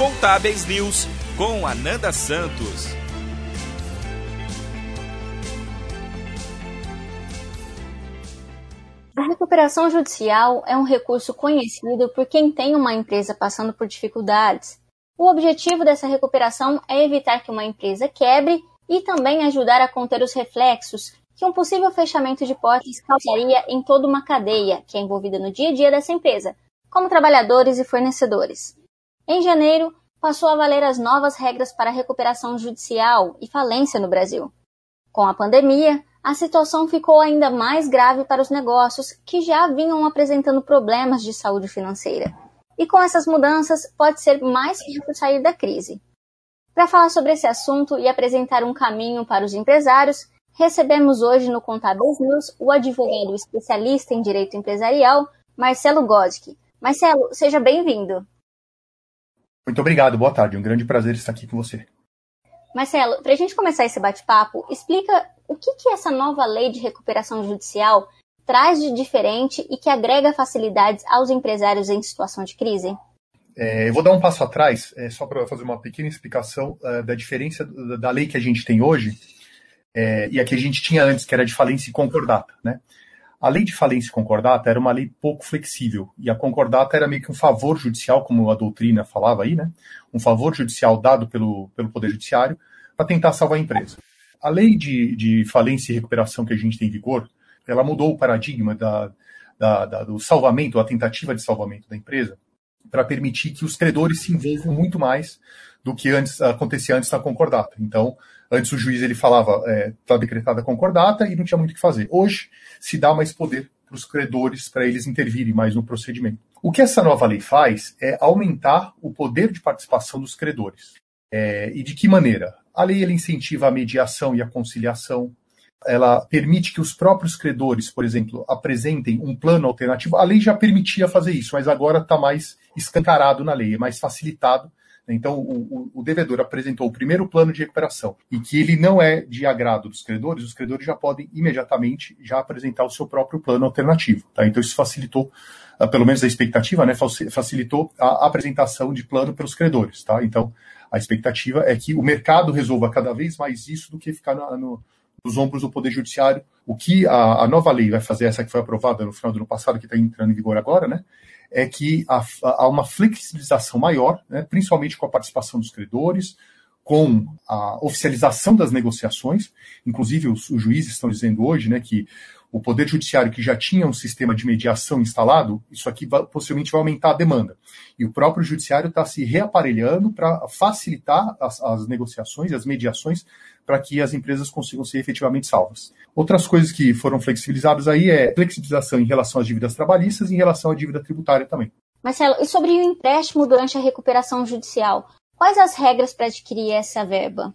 Contábeis News com Ananda Santos. A recuperação judicial é um recurso conhecido por quem tem uma empresa passando por dificuldades. O objetivo dessa recuperação é evitar que uma empresa quebre e também ajudar a conter os reflexos que um possível fechamento de portas causaria em toda uma cadeia que é envolvida no dia a dia dessa empresa, como trabalhadores e fornecedores. Em janeiro, passou a valer as novas regras para recuperação judicial e falência no Brasil. Com a pandemia, a situação ficou ainda mais grave para os negócios que já vinham apresentando problemas de saúde financeira. E com essas mudanças, pode ser mais fácil sair da crise. Para falar sobre esse assunto e apresentar um caminho para os empresários, recebemos hoje no Contábeis News o advogado especialista em direito empresarial, Marcelo Godke. Marcelo, seja bem-vindo. Muito obrigado, boa tarde. Um grande prazer estar aqui com você. Marcelo, para a gente começar esse bate-papo, explica o que, que essa nova lei de recuperação judicial traz de diferente e que agrega facilidades aos empresários em situação de crise? É, eu vou dar um passo atrás, é, só para fazer uma pequena explicação uh, da diferença da, lei que a gente tem hoje é, e a que a gente tinha antes, que era de falência concordata. Né? A lei de falência concordata era uma lei pouco flexível, e a concordata era meio que um favor judicial, como a doutrina falava aí, né? Um favor judicial dado pelo, pelo Poder Judiciário para tentar salvar a empresa. A lei de, de falência e recuperação que a gente tem em vigor, ela mudou o paradigma da, da, da, do salvamento, a tentativa de salvamento da empresa, para permitir que os credores se envolvam muito mais do que antes acontecia antes da concordata. Então, antes o juiz ele falava, está é, tá decretada a concordata e não tinha muito o que fazer. Hoje se dá mais poder para os credores para eles intervirem mais no procedimento. O que essa nova lei faz é aumentar o poder de participação dos credores. É, e de que maneira? A lei ela incentiva a mediação e a conciliação. Ela permite que os próprios credores, por exemplo, apresentem um plano alternativo. A lei já permitia fazer isso, mas agora está mais escancarado na lei, é mais facilitado então, o, o, devedor apresentou o primeiro plano de recuperação e que ele não é de agrado dos credores, os credores já podem imediatamente já apresentar o seu próprio plano alternativo. Tá? Então, isso facilitou, ah, pelo menos a expectativa, né, facilitou a apresentação de plano pelos credores. Tá? Então, a expectativa é que o mercado resolva cada vez mais isso do que ficar no, no nos ombros do Poder Judiciário. O que a, a, nova lei vai fazer, essa que foi aprovada no final do ano passado, que está entrando em vigor agora, né, é que há, há uma flexibilização maior, né, principalmente com a participação dos credores, com a oficialização das negociações. Inclusive, os, os juízes estão dizendo hoje né, que o Poder Judiciário, que já tinha um sistema de mediação instalado, isso aqui vai, possivelmente vai aumentar a demanda. E o próprio Judiciário está se reaparelhando para facilitar as, as negociações as mediações para que as empresas consigam ser efetivamente salvas. Outras coisas que foram flexibilizadas aí é flexibilização em relação às dívidas trabalhistas e em relação à dívida tributária também. Marcelo, e sobre o empréstimo durante a recuperação judicial? Quais as regras para adquirir essa verba?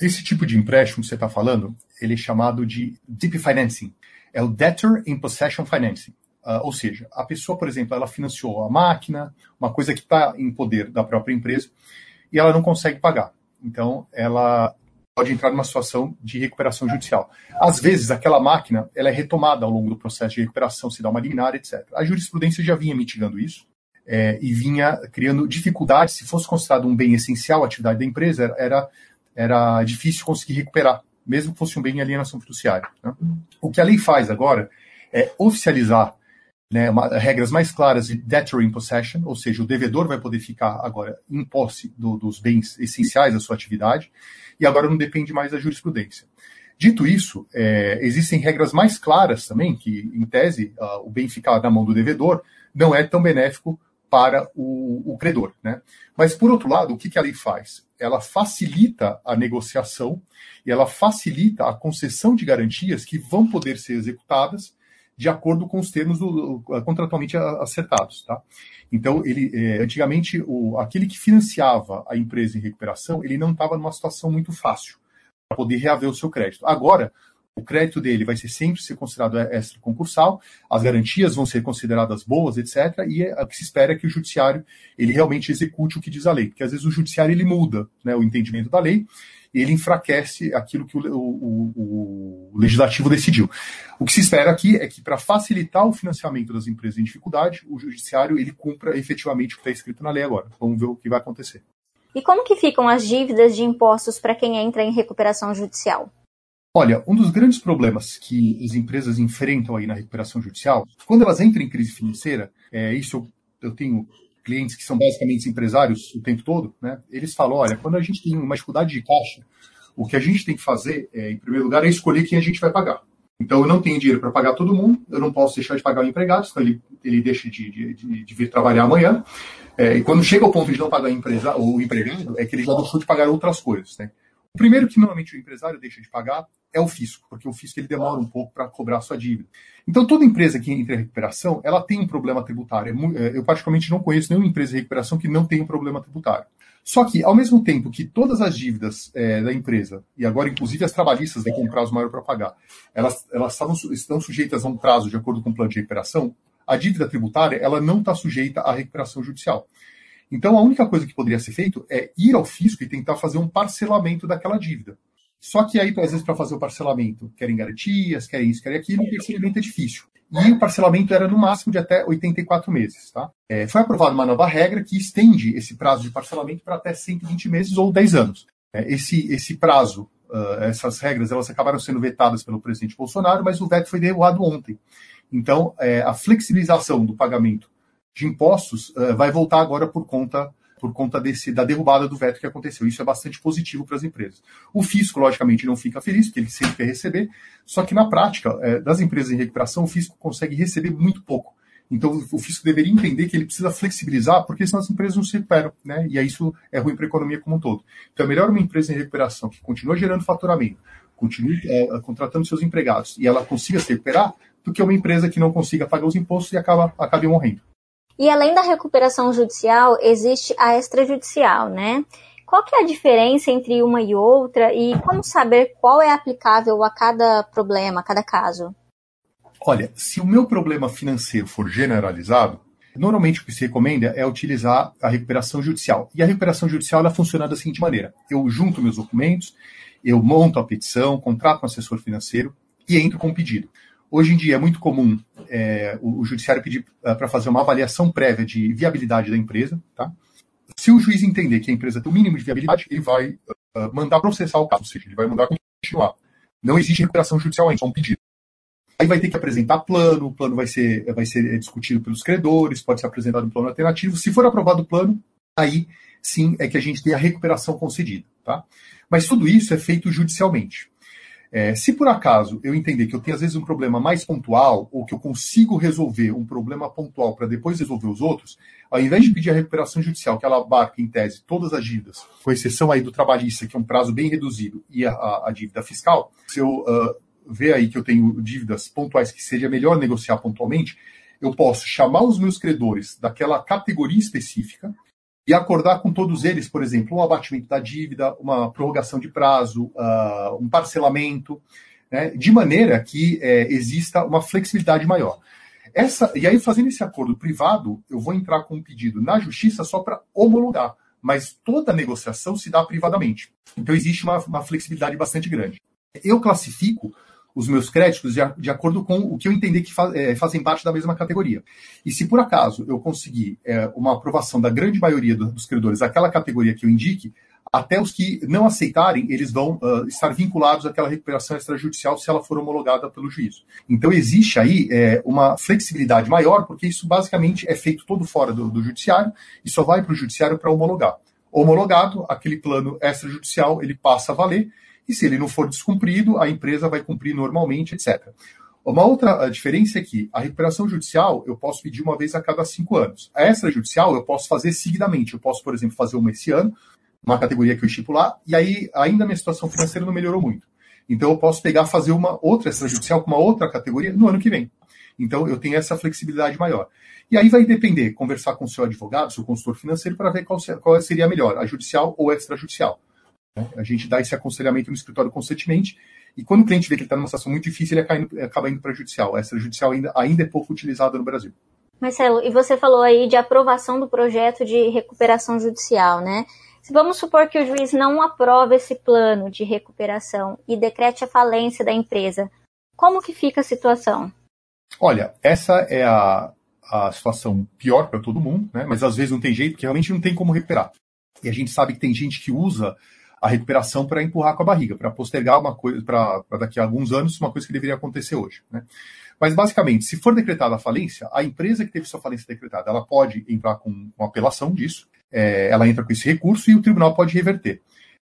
Esse tipo de empréstimo que você está falando, ele é chamado de deep financing é o Debtor in Possession Financing. Uh, ou seja, a pessoa, por exemplo, ela financiou a máquina, uma coisa que está em poder da própria empresa, e ela não consegue pagar. Então, ela pode entrar numa situação de recuperação judicial. Às vezes, aquela máquina ela é retomada ao longo do processo de recuperação, se dá uma liminar, etc. A jurisprudência já vinha mitigando isso é, e vinha criando dificuldades. Se fosse considerado um bem essencial a atividade da empresa, era, era difícil conseguir recuperar mesmo que fosse um bem em alienação fiduciária. Né? O que a lei faz agora é oficializar né, uma, regras mais claras de debtor in possession, ou seja, o devedor vai poder ficar agora em posse do, dos bens essenciais da sua atividade, e agora não depende mais da jurisprudência. Dito isso, é, existem regras mais claras também, que, em tese, uh, o bem ficar na mão do devedor não é tão benéfico para o, o credor. Né? Mas, por outro lado, o que, que a lei faz? Ela facilita a negociação e ela facilita a concessão de garantias que vão poder ser executadas de acordo com os termos do, contratualmente acertados. Tá? Então, ele, é, antigamente, o, aquele que financiava a empresa em recuperação, ele não estava numa situação muito fácil para poder reaver o seu crédito. Agora, o crédito dele vai ser sempre ser considerado extra concursal, as garantias vão ser consideradas boas, etc. E é, o que se espera é que o judiciário ele realmente execute o que diz a lei, porque às vezes o judiciário ele muda né, o entendimento da lei e ele enfraquece aquilo que o, o, o legislativo decidiu. O que se espera aqui é que para facilitar o financiamento das empresas em dificuldade, o judiciário ele cumpra efetivamente o que está escrito na lei agora. Vamos ver o que vai acontecer. E como que ficam as dívidas de impostos para quem entra em recuperação judicial? Olha, um dos grandes problemas que as empresas enfrentam aí na recuperação judicial, quando elas entram em crise financeira, é, isso eu, tenho clientes que são basicamente empresários o tempo todo, né? Eles falam, olha, quando a gente tem uma dificuldade de caixa, o que a gente tem que fazer, é, em primeiro lugar, é escolher quem a gente vai pagar. Então, eu não tenho dinheiro para pagar todo mundo, eu não posso deixar de pagar o empregado, senão ele, ele deixa de, de, de, de vir trabalhar amanhã. É, e quando chega ao ponto de não pagar o, empresa, o empregado, é que ele já deixou de pagar outras coisas, né? O primeiro que normalmente o empresário deixa de pagar é o fisco, porque o fisco ele demora um pouco para cobrar sua dívida. Então, toda empresa que entra em recuperação, ela tem um problema tributário. É é, eu, particularmente, não conheço nenhuma empresa de recuperação que não tenha um problema tributário. Só que, ao mesmo tempo que todas as dívidas é, da empresa, e agora inclusive as trabalhistas, com um prazo maior para pagar, elas, elas estavam, estão sujeitas a um prazo de acordo com o plano de recuperação, a dívida tributária ela não está sujeita à recuperação judicial. Então, a única coisa que poderia ser feito é ir ao fisco e tentar fazer um parcelamento daquela dívida. Só que aí, às vezes, para fazer o parcelamento, querem garantias, querem isso, querem aquilo, o parcelamento é difícil. E o parcelamento era no máximo de até 84 meses. Tá? É, foi aprovada uma nova regra que estende esse prazo de parcelamento para até 120 meses ou 10 anos. É, esse, esse prazo, uh, essas regras, elas acabaram sendo vetadas pelo presidente Bolsonaro, mas o veto foi derrubado ontem. Então, é, a flexibilização do pagamento de impostos uh, vai voltar agora por conta por conta desse, da derrubada do veto que aconteceu. Isso é bastante positivo para as empresas. O fisco, logicamente, não fica feliz, porque ele sempre quer receber, só que na prática, é, das empresas em recuperação, o fisco consegue receber muito pouco. Então, o fisco deveria entender que ele precisa flexibilizar, porque senão as empresas não se recuperam, né? E aí isso é ruim para a economia como um todo. Então, é melhor uma empresa em recuperação que continua gerando faturamento, continue é, contratando seus empregados e ela consiga se recuperar, do que uma empresa que não consiga pagar os impostos e acaba, acabe morrendo. E além da recuperação judicial, existe a extrajudicial, né? Qual que é a diferença entre uma e outra e como saber qual é aplicável a cada problema, a cada caso? Olha, se o meu problema financeiro for generalizado, normalmente o que se recomenda é utilizar a recuperação judicial. E a recuperação judicial ela funciona da seguinte maneira: eu junto meus documentos, eu monto a petição, contrato um assessor financeiro e entro com o pedido. Hoje em dia é muito comum é, o, o, judiciário pedir uh, para fazer uma avaliação prévia de viabilidade da empresa. Tá? Se o juiz entender que a empresa tem o mínimo de viabilidade, ele vai uh, mandar processar o caso, ou seja, ele vai mandar continuar. Não existe recuperação judicial ainda, só um pedido. Aí vai ter que apresentar plano, o plano vai ser, vai ser discutido pelos credores, pode ser apresentado um plano alternativo. Se for aprovado o plano, aí sim é que a gente tem a recuperação concedida. Tá? Mas tudo isso é feito judicialmente. É, se por acaso eu entender que eu tenho às vezes um problema mais pontual, ou que eu consigo resolver um problema pontual para depois resolver os outros, ao invés de pedir a recuperação judicial, que ela abarca em tese todas as dívidas, com exceção aí do trabalhista, que é um prazo bem reduzido, e a, a, a dívida fiscal, se eu uh, ver aí que eu tenho dívidas pontuais que seria melhor negociar pontualmente, eu posso chamar os meus credores daquela categoria específica, e acordar com todos eles, por exemplo, um abatimento da dívida, uma prorrogação de prazo, uh, um parcelamento, né, de maneira que é, exista uma flexibilidade maior. Essa, e aí, fazendo esse acordo privado, eu vou entrar com um pedido na justiça só para homologar, mas toda negociação se dá privadamente. Então, existe uma, uma flexibilidade bastante grande. Eu classifico os meus créditos de, de acordo com o que eu entender que faz, é, fazem parte da mesma categoria. E se por acaso eu conseguir é, uma aprovação da grande maioria do, dos credores aquela categoria que eu indique, até os que não aceitarem, eles vão uh, estar vinculados àquela recuperação extrajudicial se ela for homologada pelo juízo. Então existe aí é, uma flexibilidade maior, porque isso basicamente é feito todo fora do, do judiciário e só vai para o judiciário para homologar. Homologado, aquele plano extrajudicial ele passa a valer e se ele não for descumprido, a empresa vai cumprir normalmente, etc. Uma outra diferença é que a recuperação judicial eu posso pedir uma vez a cada cinco anos. A extrajudicial eu posso fazer seguidamente. Eu posso, por exemplo, fazer uma esse ano, uma categoria que eu estipular, e aí ainda a minha situação financeira não melhorou muito. Então eu posso pegar fazer uma outra extrajudicial com uma outra categoria no ano que vem. Então eu tenho essa flexibilidade maior. E aí vai depender, conversar com o seu advogado, seu consultor financeiro, para ver qual, seria a melhor, a judicial ou extrajudicial. Né? A gente dá esse aconselhamento no escritório constantemente. E quando o cliente vê que ele está numa situação muito difícil, ele acaba indo, acaba indo para a judicial. Essa judicial ainda, ainda é pouco utilizada no Brasil. Marcelo, e você falou aí de aprovação do projeto de recuperação judicial, né? Se vamos supor que o juiz não aprova esse plano de recuperação e decrete a falência da empresa, como que fica a situação? Olha, essa é a, a situação pior para todo mundo, né? mas às vezes não tem jeito, porque realmente não tem como recuperar. E a gente sabe que tem gente que usa a recuperação para empurrar com a barriga, para postergar uma coisa, para daqui a alguns anos, uma coisa que deveria acontecer hoje. Né? Mas, basicamente, se for decretada a falência, a empresa que teve sua falência decretada, ela pode entrar com uma apelação disso, é, ela entra com esse recurso e o tribunal pode reverter.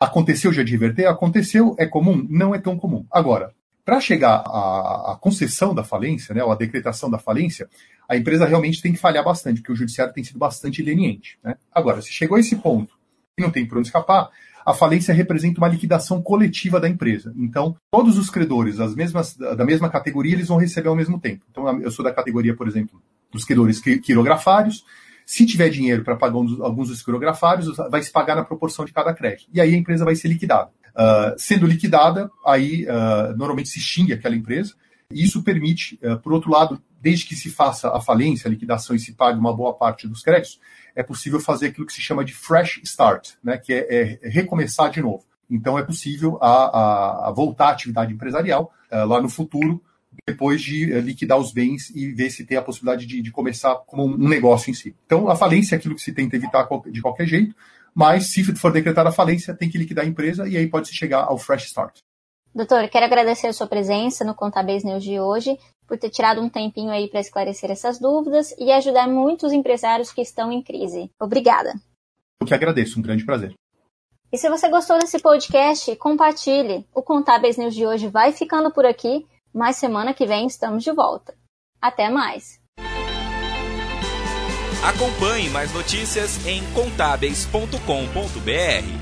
Aconteceu já de reverter? Aconteceu, é comum? Não é tão comum. Agora, para chegar à, à, concessão da falência, né, ou à decretação da falência, a empresa realmente tem que falhar bastante, porque o judiciário tem sido bastante leniente. Né? Agora, se chegou a esse ponto e não tem por onde escapar, a falência representa uma liquidação coletiva da empresa. Então, todos os credores das mesmas, da mesma categoria, eles vão receber ao mesmo tempo. Então, eu sou da categoria, por exemplo, dos credores quirografários. Se tiver dinheiro para pagar alguns dos quirografários, vai se pagar na proporção de cada crédito. E aí a empresa vai ser liquidada. Uh, sendo liquidada, aí uh, normalmente se extingue aquela empresa. E isso permite, uh, por outro lado, desde que se faça a falência, a liquidação e se pague uma boa parte dos créditos, é possível fazer aquilo que se chama de fresh start, né, que é, é recomeçar de novo. Então é possível a, a, a voltar à atividade empresarial uh, lá no futuro, depois de uh, liquidar os bens e ver se tem a possibilidade de, de, começar como um negócio em si. Então a falência é aquilo que se tenta evitar de qualquer jeito, mas se for decretada a falência, tem que liquidar a empresa e aí pode-se chegar ao fresh start. Doutor, quero agradecer a sua presença no Contábeis News de hoje, por ter tirado um tempinho aí para esclarecer essas dúvidas e ajudar muitos empresários que estão em crise. Obrigada. Eu que agradeço, um grande prazer. E se você gostou desse podcast, compartilhe. O Contábeis News de hoje vai ficando por aqui, mas semana que vem estamos de volta. Até mais. Acompanhe mais notícias em contábeis.com.br.